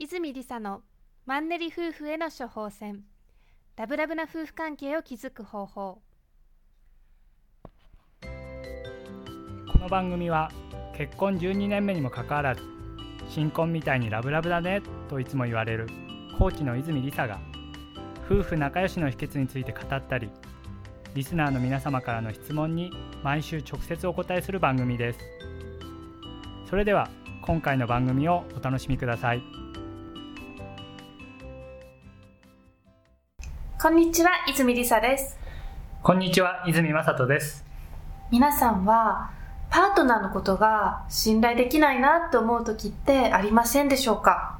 泉理沙のマンネリ夫婦への処方箋。ラブラブな夫婦関係を築く方法。この番組は結婚12年目にもかかわらず新婚みたいにラブラブだねといつも言われるコーチの泉理沙が夫婦仲良しの秘訣について語ったりリスナーの皆様からの質問に毎週直接お答えする番組です。それでは今回の番組をお楽しみください。こんにちは泉理沙です。こんにちは泉雅人です。皆さんはパートナーのことが信頼できないなと思う時ってありませんでしょうか？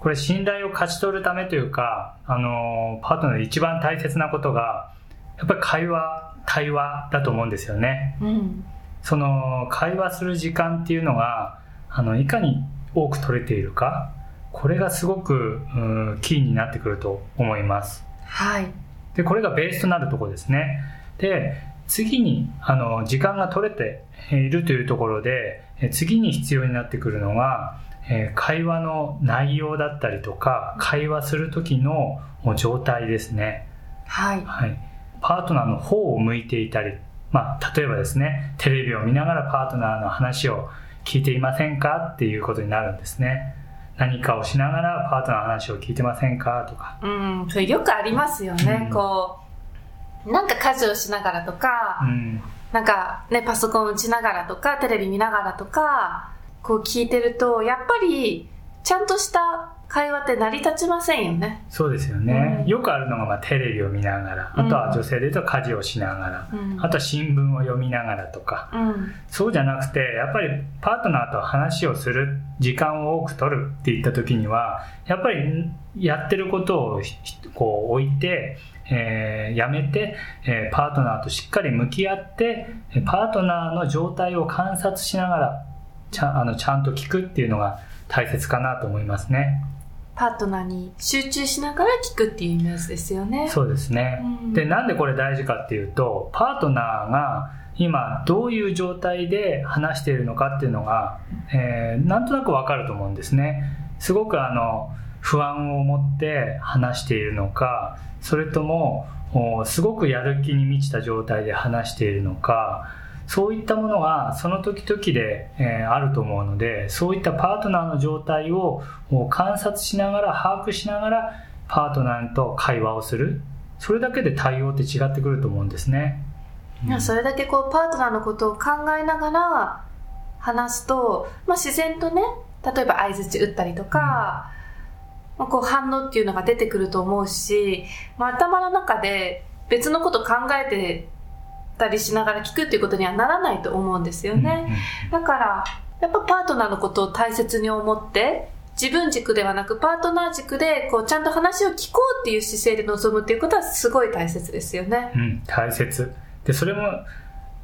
これ信頼を勝ち取るためというか、あの、パートナーで一番大切なことが、やっぱり会話、対話だと思うんですよね。うん。その、会話する時間っていうのが、あの、いかに多く取れているか、これがすごく、うんキーになってくると思います。はいで、これがベースとなるところですね。で、次に、あの、時間が取れているというところで、え次に必要になってくるのが、えー会話の内容だったりとか、会話する時の状態ですね。はいはい。パートナーの方を向いていたり、まあ、例えばですね、テレビを見ながらパートナーの話を聞いていませんかっていうことになるんですね。何かをしながらパートナーの話を聞いてませんか？とか。うんそれよくありますよね、うんこうなんか家事をしながらとか、うん。なんかね、パソコン打ちながらとか、テレビ見ながらとか、こう聞いてると、やっぱり、ちゃんとした会話って成り立ちませんよね。そうですよね。うんよくあるのが、まあ、テレビを見ながら、あとは女性で言うと家事をしながら、うんあとは新聞を読みながらとか、うん。そうじゃなくて、やっぱりパートナーと話をする時間を多く取るっていった時には、やっぱりやってることをひこう置いて、えーやめて、えーパートナーとしっかり向き合って、えーパートナーの状態を観察しながら、ちゃんあのちゃんと聞くっていうのが大切かなと思いますね。パートナーに集中しながら聞くっていうイメージですよね。そうですね。うんで、なんでこれ大事かっていうと、パートナーが今どういう状態で話しているのかっていうのが、えーなんとなくわかると思うんですね。すごくあの、不安を持って話しているのか、それとも、おすごくやる気に満ちた状態で話しているのか、そういったものがその時々で、えーあると思うので、そういったパートナーの状態を観察しながら、把握しながら、パートナーと会話をする。それだけで対応って違ってくると思うんですね。いやそれだけこう、パートナーのことを考えながら話すと、まあ自然とね、例えば相槌打ったりとか、まあ、こう反応っていうのが出てくると思うし、まあ、頭の中で別のこと考えてたりしながら聞くっていうことにはならないと思うんですよね。だから、やっぱパートナーのことを大切に思って、自分軸ではなくパートナー軸で、こう、ちゃんと話を聞こうっていう姿勢で臨むっていうことはすごい大切ですよね。うん、うん大切。で、それも、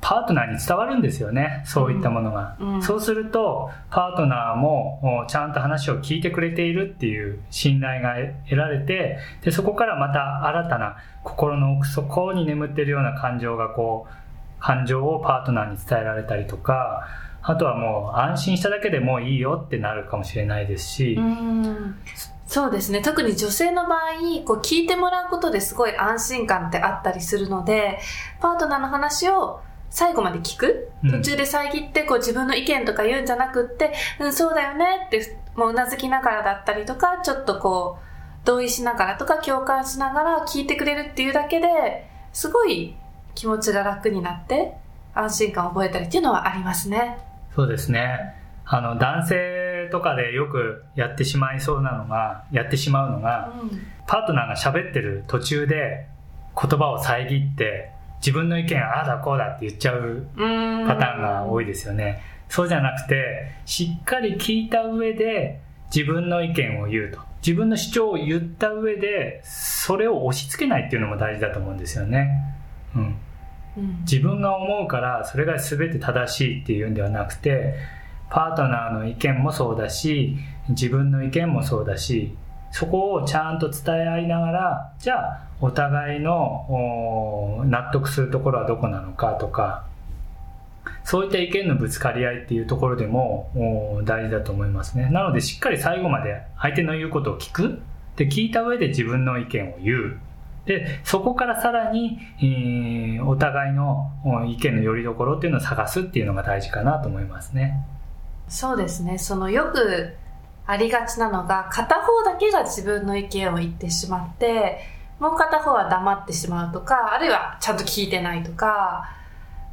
パートナーに伝わるんですよね。そういったものが。うんうんそうすると、パートナーもおちゃんと話を聞いてくれているっていう信頼が得られて、で、そこからまた新たな心の奥底に眠っているような感情がこう、感情をパートナーに伝えられたりとか、あとはもう安心しただけでもういいよってなるかもしれないですし、うんそうですね。特に女性の場合、こう聞いてもらうことですごい安心感ってあったりするので、パートナーの話を最後まで聞く？うん途中で遮ってこう自分の意見とか言うんじゃなくって、うん、そうだよねって、もううなずきながらだったりとか、ちょっとこう、同意しながらとか共感しながら聞いてくれるっていうだけで、すごい気持ちが楽になって、安心感を覚えたりっていうのはありますね。そうですね。あの、男性とかでよくやってしまいそうなのが、やってしまうのが、パートナーが喋ってる途中で言葉を遮って、自分の意見ああだこうだって言っちゃううん。パターンが多いですよね。そうじゃなくて、しっかり聞いた上で自分の意見を言うと。自分の主張を言った上で、それを押し付けないっていうのも大事だと思うんですよね。うん。うん。自分が思うからそれが全て正しいっていうんではなくてパートナーの意見もそうだし自分の意見もそうだしそこをちゃんと伝え合いながらじゃあお互いの納得するところはどこなのかとかそういった意見のぶつかり合いっていうところでも大事だと思いますね。なのでしっかり最後まで相手の言うことを聞く。で聞いた上で自分の意見を言う。でそこからさらに、えー、お互いの意見のよりどころっていうのを探すっていうのが大事かなと思いますね。そうですね。そのよくありがちなのが片方だけが自分の意見を言ってしまってもう片方は黙ってしまうとかあるいはちゃんと聞いてないとか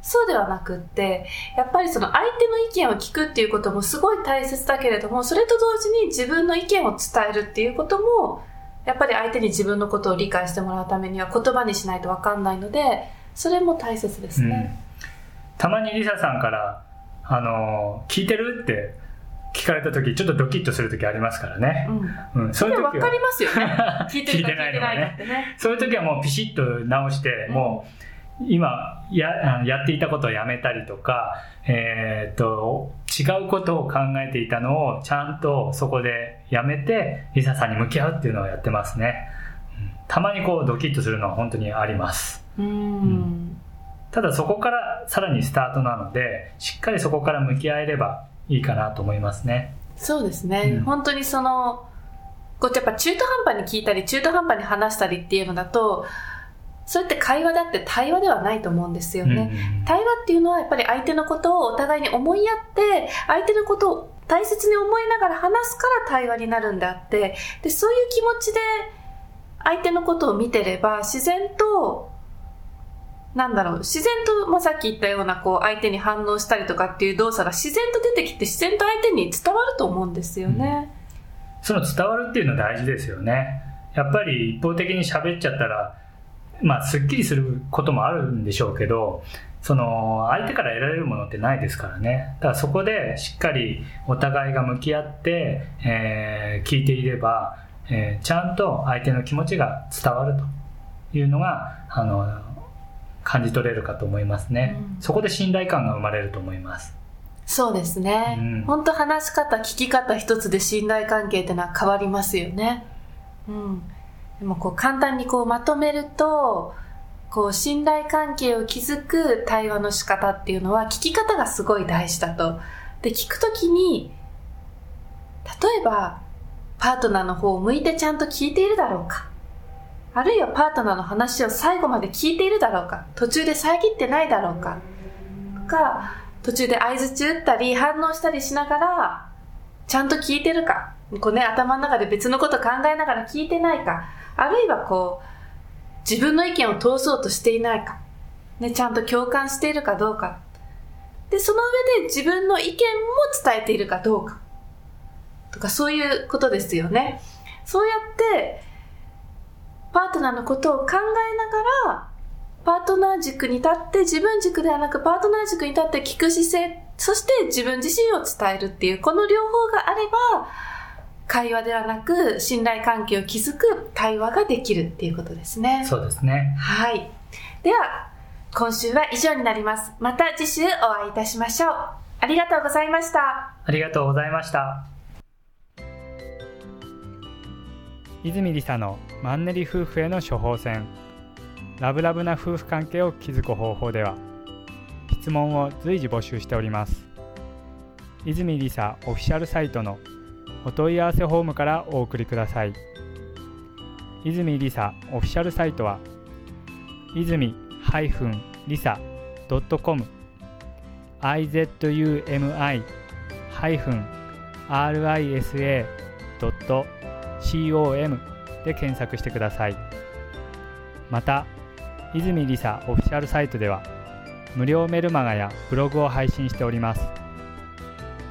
そうではなくって、やっぱりその相手の意見を聞くっていうこともすごい大切だけれども、それと同時に自分の意見を伝えるっていうことも、やっぱり相手に自分のことを理解してもらうためには言葉にしないとわかんないので、それも大切ですね。うん、たまにリサさんから、あの、聞いてるって聞かれた時ちょっとドキッとする時ありますからね。うん。うん、そういう時は。分かりますよね。聞いてるか聞いてないのがね。そういう時はもうピシッと直して、うん、もう、今ややっていたことをやめたりとか、えー、っと違うことを考えていたのをちゃんとそこでやめてリサさんに向き合うっていうのをやってますね、うん、たまにこうドキッとするのは本当にありますうん、ただそこからさらにスタートなのでしっかりそこから向き合えればいいかなと思いますね。そうですね、うん、本当にそのこうやっぱ中途半端に聞いたり中途半端に話したりっていうのだとそれって会話だって対話ではないと思うんですよね。うん、対話っていうのはやっぱり相手のことをお互いに思いやって、相手のことを大切に思いながら話すから対話になるんであって、で、そういう気持ちで相手のことを見てれば自然と、なんだろう、自然と、まあ、さっき言ったような、こう、相手に反応したりとかっていう動作が自然と出てきて、自然と相手に伝わると思うんですよね。うん、その伝わるっていうのは大事ですよね。やっぱり一方的に喋っちゃったら、まあ、すっきりすることもあるんでしょうけど、その、相手から得られるものってないですからね。だからそこでしっかりお互いが向き合って、えー、聞いていれば、えー、ちゃんと相手の気持ちが伝わるというのが、あの、感じ取れるかと思いますね。うん、そこで信頼感が生まれると思います。そうですね。うん、本当話し方、聞き方一つで信頼関係ってのは変わりますよね。うん。でもこう簡単にこうまとめると、こう信頼関係を築く対話の仕方っていうのは聞き方がすごい大事だと。で、聞くときに、例えば、パートナーの方を向いてちゃんと聞いているだろうか。あるいはパートナーの話を最後まで聞いているだろうか？途中で遮ってないだろうか？とか、途中で合図打ったり反応したりしながら、ちゃんと聞いてるか？こうね、頭の中で別のこと考えながら聞いてないか？あるいはこう、自分の意見を通そうとしていないか、ね、ちゃんと共感しているかどうか？で、その上で自分の意見も伝えているかどうか？とか、そういうことですよね。そうやって、パートナーのことを考えながら、パートナー軸に立って、自分軸ではなくパートナー軸に立って聞く姿勢、そして自分自身を伝えるっていう、この両方があれば、会話ではなく信頼関係を築く対話ができるっていうことですね。そうですね。はい。では、今週は以上になります。また次週お会いいたしましょう。ありがとうございました。ありがとうございました。泉理沙のマンネリ夫婦への処方箋。ラブラブな夫婦関係を築く方法では質問を随時募集しております。泉理沙オフィシャルサイトのお問い合わせフォームからお送りください。泉りさオフィシャルサイトは泉りさ .com izumi-risa.com COM で検索してくださいまた泉梨沙オフィシャルサイトでは無料メルマガやブログを配信しております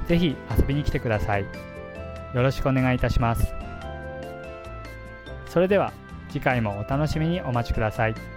是非遊びに来てください。よろしくお願いいたしますそれでは次回もお楽しみにお待ちください。